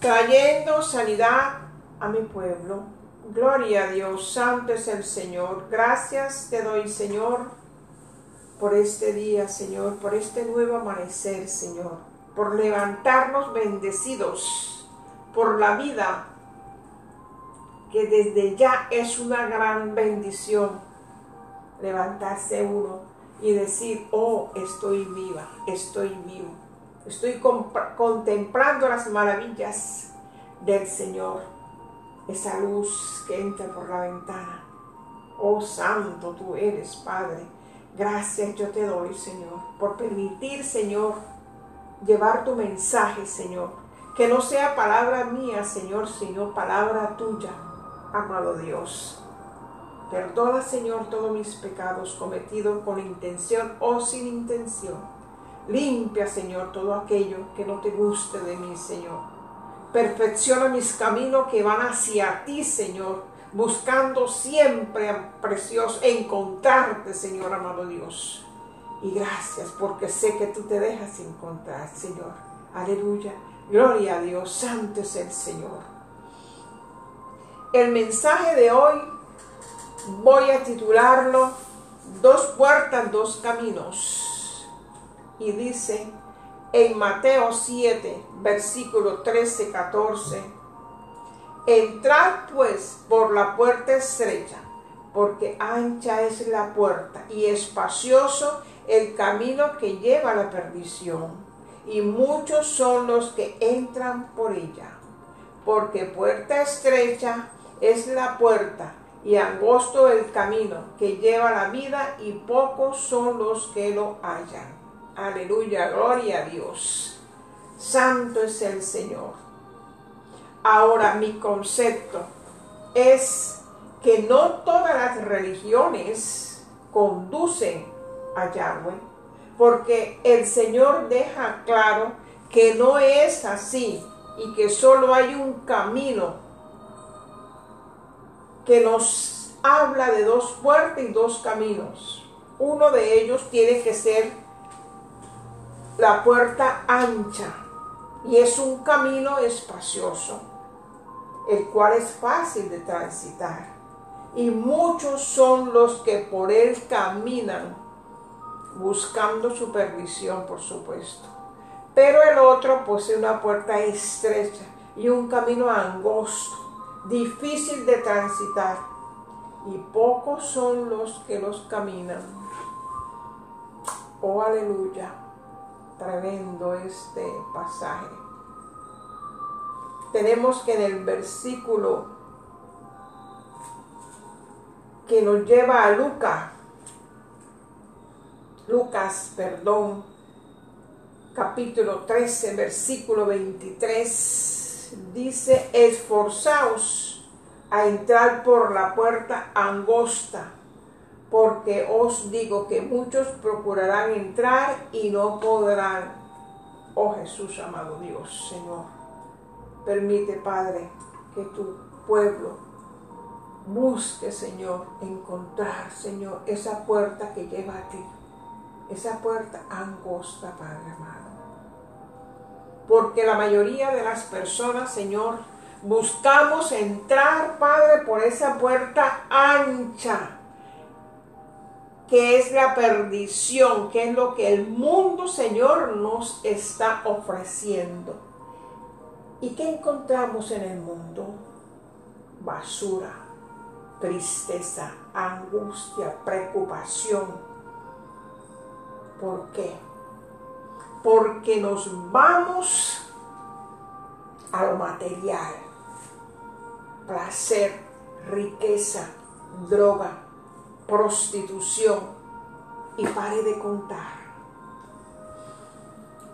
trayendo sanidad a mi pueblo. Gloria a Dios, santo es el Señor. Gracias te doy, Señor, por este día, Señor, por este nuevo amanecer, Señor, por levantarnos bendecidos, por la vida que desde ya es una gran bendición levantarse uno y decir, oh, estoy viva, estoy vivo, estoy contemplando las maravillas del Señor, esa luz que entra por la ventana. Oh Santo, tú eres Padre. Gracias yo te doy, Señor, por permitir, Señor, llevar tu mensaje, Señor. Que no sea palabra mía, Señor, sino palabra tuya, amado Dios. Perdona, Señor, todos mis pecados cometidos con intención o sin intención. Limpia, Señor, todo aquello que no te guste de mí, Señor. Perfecciona mis caminos que van hacia ti, Señor, buscando siempre, precioso, encontrarte, Señor, amado Dios. Y gracias porque sé que tú te dejas encontrar, Señor. Aleluya. Gloria a Dios. Santo es el Señor. El mensaje de hoy voy a titularlo Dos puertas, dos caminos. Y dice en Mateo 7, versículo 13, 14, Entrad pues por la puerta estrecha, porque ancha es la puerta y espacioso el camino que lleva a la perdición, y muchos son los que entran por ella, porque puerta estrecha es la puerta y angosto el camino que lleva la vida y pocos son los que lo hallan. Aleluya, gloria a Dios. Santo es el Señor. Ahora mi concepto es que no todas las religiones conducen a Yahweh, porque el Señor deja claro que no es así y que solo hay un camino que nos habla de dos puertas y dos caminos. Uno de ellos tiene que ser la puerta ancha y es un camino espacioso, el cual es fácil de transitar. Y muchos son los que por él caminan, buscando supervisión, por supuesto. Pero el otro posee una puerta estrecha y un camino angosto difícil de transitar, y pocos son los que los caminan. Oh, aleluya, tremendo este pasaje. Tenemos que en el versículo que nos lleva a Lucas, Lucas, perdón, capítulo 13, versículo 23 dice, esforzaos a entrar por la puerta angosta, porque os digo que muchos procurarán entrar y no podrán. Oh Jesús, amado Dios, Señor, permite, Padre, que tu pueblo busque, Señor, encontrar, Señor, esa puerta que lleva a ti, esa puerta angosta, Padre amado porque la mayoría de las personas, Señor, buscamos entrar, Padre, por esa puerta ancha, que es la perdición, que es lo que el mundo, Señor, nos está ofreciendo. ¿Y qué encontramos en el mundo? Basura, tristeza, angustia, preocupación. ¿Por qué? porque nos vamos a lo material, placer, riqueza, droga, prostitución y pare de contar.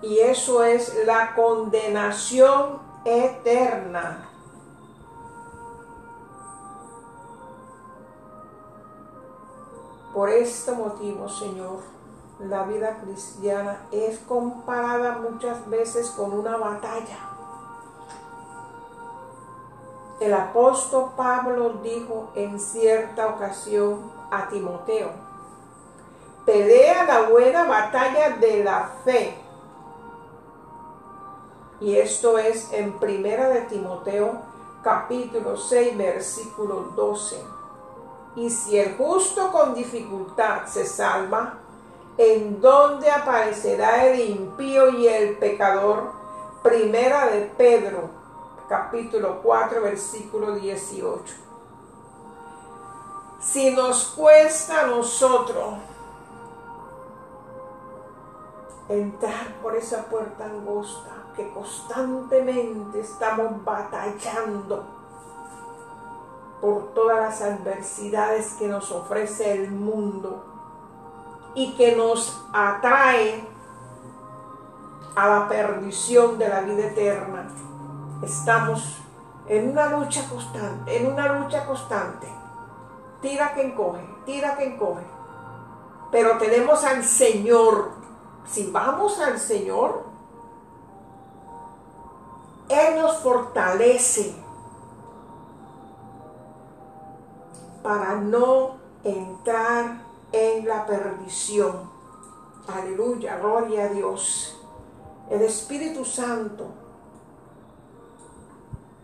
Y eso es la condenación eterna. Por este motivo, Señor, la vida cristiana es comparada muchas veces con una batalla. El apóstol Pablo dijo en cierta ocasión a Timoteo, pelea la buena batalla de la fe Y esto es en Primera de Timoteo capítulo 6 versículo 12. Y si el justo con dificultad se salva, ¿en dónde aparecerá el impío y el pecador? Primera de Pedro, capítulo 4, versículo 18. Si nos cuesta a nosotros entrar por esa puerta angosta que constantemente estamos batallando por todas las adversidades que nos ofrece el mundo y que nos atrae a la perdición de la vida eterna. Estamos en una lucha constante, en una lucha constante. Tira que encoge, tira que encoge. Pero tenemos al Señor. Si vamos al Señor, Él nos fortalece para no entrar en la perdición. Aleluya, gloria a Dios. El Espíritu Santo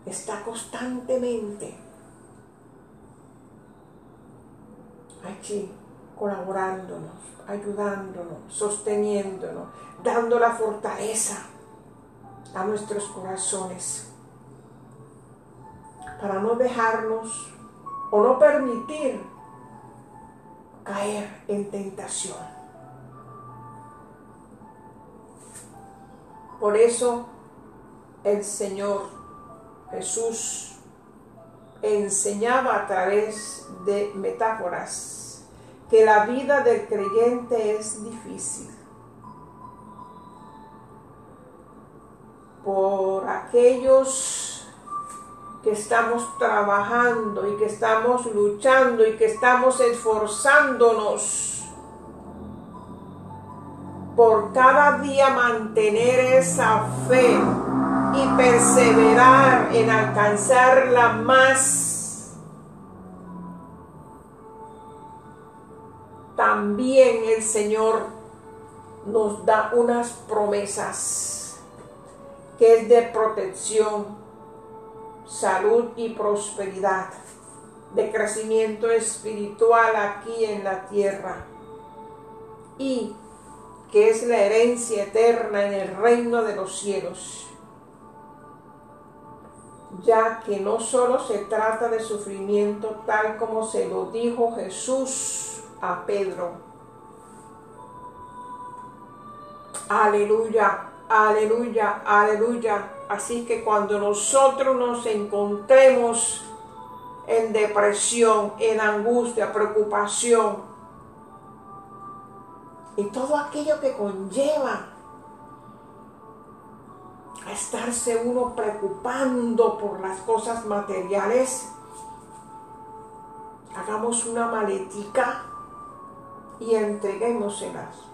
está constantemente aquí colaborándonos, ayudándonos, sosteniéndonos, dando la fortaleza a nuestros corazones para no dejarnos o no permitir caer en tentación. Por eso el Señor Jesús enseñaba a través de metáforas que la vida del creyente es difícil. Por aquellos que estamos trabajando y que estamos luchando y que estamos esforzándonos por cada día mantener esa fe y perseverar en alcanzarla más. También el Señor nos da unas promesas que es de protección, salud y prosperidad, de crecimiento espiritual aquí en la tierra. Y que es la herencia eterna en el reino de los cielos, ya que no solo se trata de sufrimiento tal como se lo dijo Jesús a Pedro. Aleluya, aleluya, aleluya. Así que cuando nosotros nos encontremos en depresión, en angustia, preocupación, y todo aquello que conlleva a estarse uno preocupando por las cosas materiales, hagamos una maletica y entreguémoselas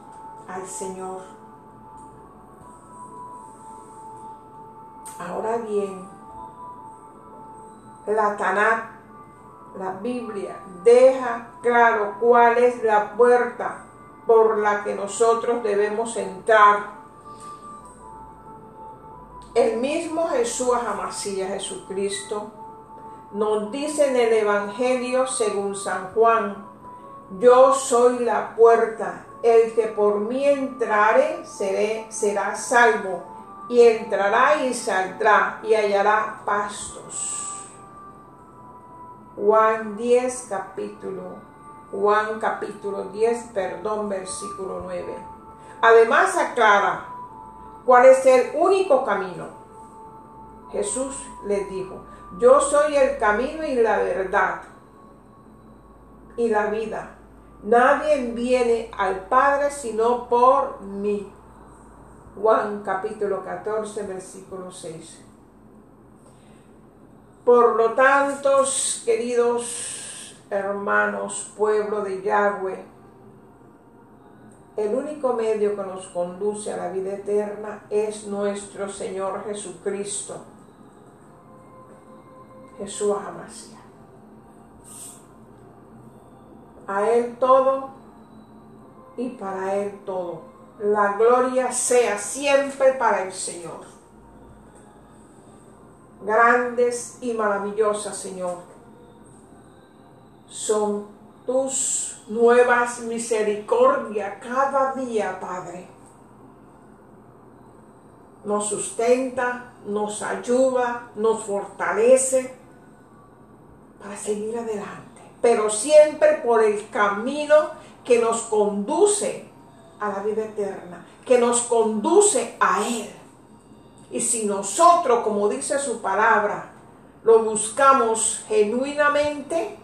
al Señor. Ahora bien, la Tanat, la Biblia, deja claro cuál es la puerta por la que nosotros debemos entrar. El mismo Jesús Amasía Jesucristo nos dice en el Evangelio según San Juan, yo soy la puerta, el que por mí entrare será salvo, y entrará y saldrá y hallará pastos. Juan 10 capítulo Juan capítulo 10, perdón, versículo 9. Además aclara cuál es el único camino. Jesús les dijo, yo soy el camino y la verdad y la vida. Nadie viene al Padre sino por mí. Juan capítulo 14, versículo 6. Por lo tanto, queridos hermanos, pueblo de Yahweh, el único medio que nos conduce a la vida eterna es nuestro Señor Jesucristo, Jesús Amasia. A Él todo y para Él todo. La gloria sea siempre para el Señor. grandes y maravillosas, Señor. Son tus nuevas misericordias cada día, Padre. Nos sustenta, nos ayuda, nos fortalece para seguir adelante, pero siempre por el camino que nos conduce a la vida eterna, que nos conduce a Él. Y si nosotros, como dice su palabra, lo buscamos genuinamente,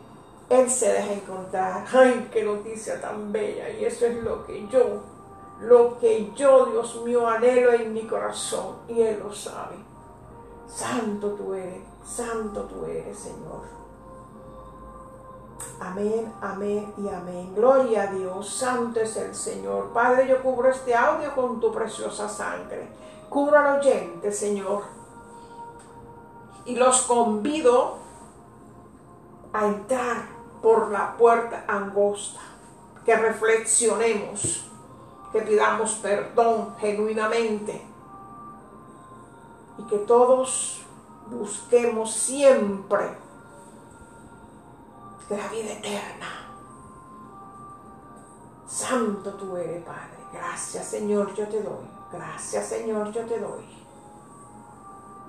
Él se deja encontrar. ¡Ay, qué noticia tan bella! Y eso es lo que yo, lo que yo, Dios mío, anhelo en mi corazón. Y Él lo sabe. Santo tú eres, santo tú eres, Señor. Amén, amén y amén. Gloria a Dios, santo es el Señor. Padre, yo cubro este audio con tu preciosa sangre. Cubro al oyente, Señor. Y los convido a entrar por la puerta angosta. Que reflexionemos, que pidamos perdón genuinamente. Y que todos busquemos siempre la vida eterna. Santo tú eres, Padre. Gracias, Señor, yo te doy. Gracias, Señor, yo te doy.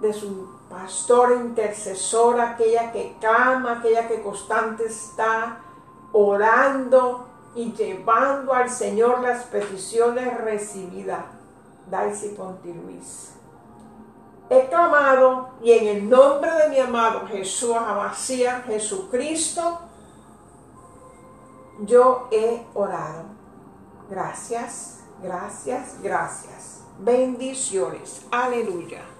De su pastor intercesor, aquella que clama, aquella que constante está orando y llevando al Señor las peticiones recibidas. Daisy Ponti Luis. He clamado y en el nombre de mi amado Jesús Amasía, Jesucristo, yo he orado. Gracias, gracias, gracias. Bendiciones. Aleluya.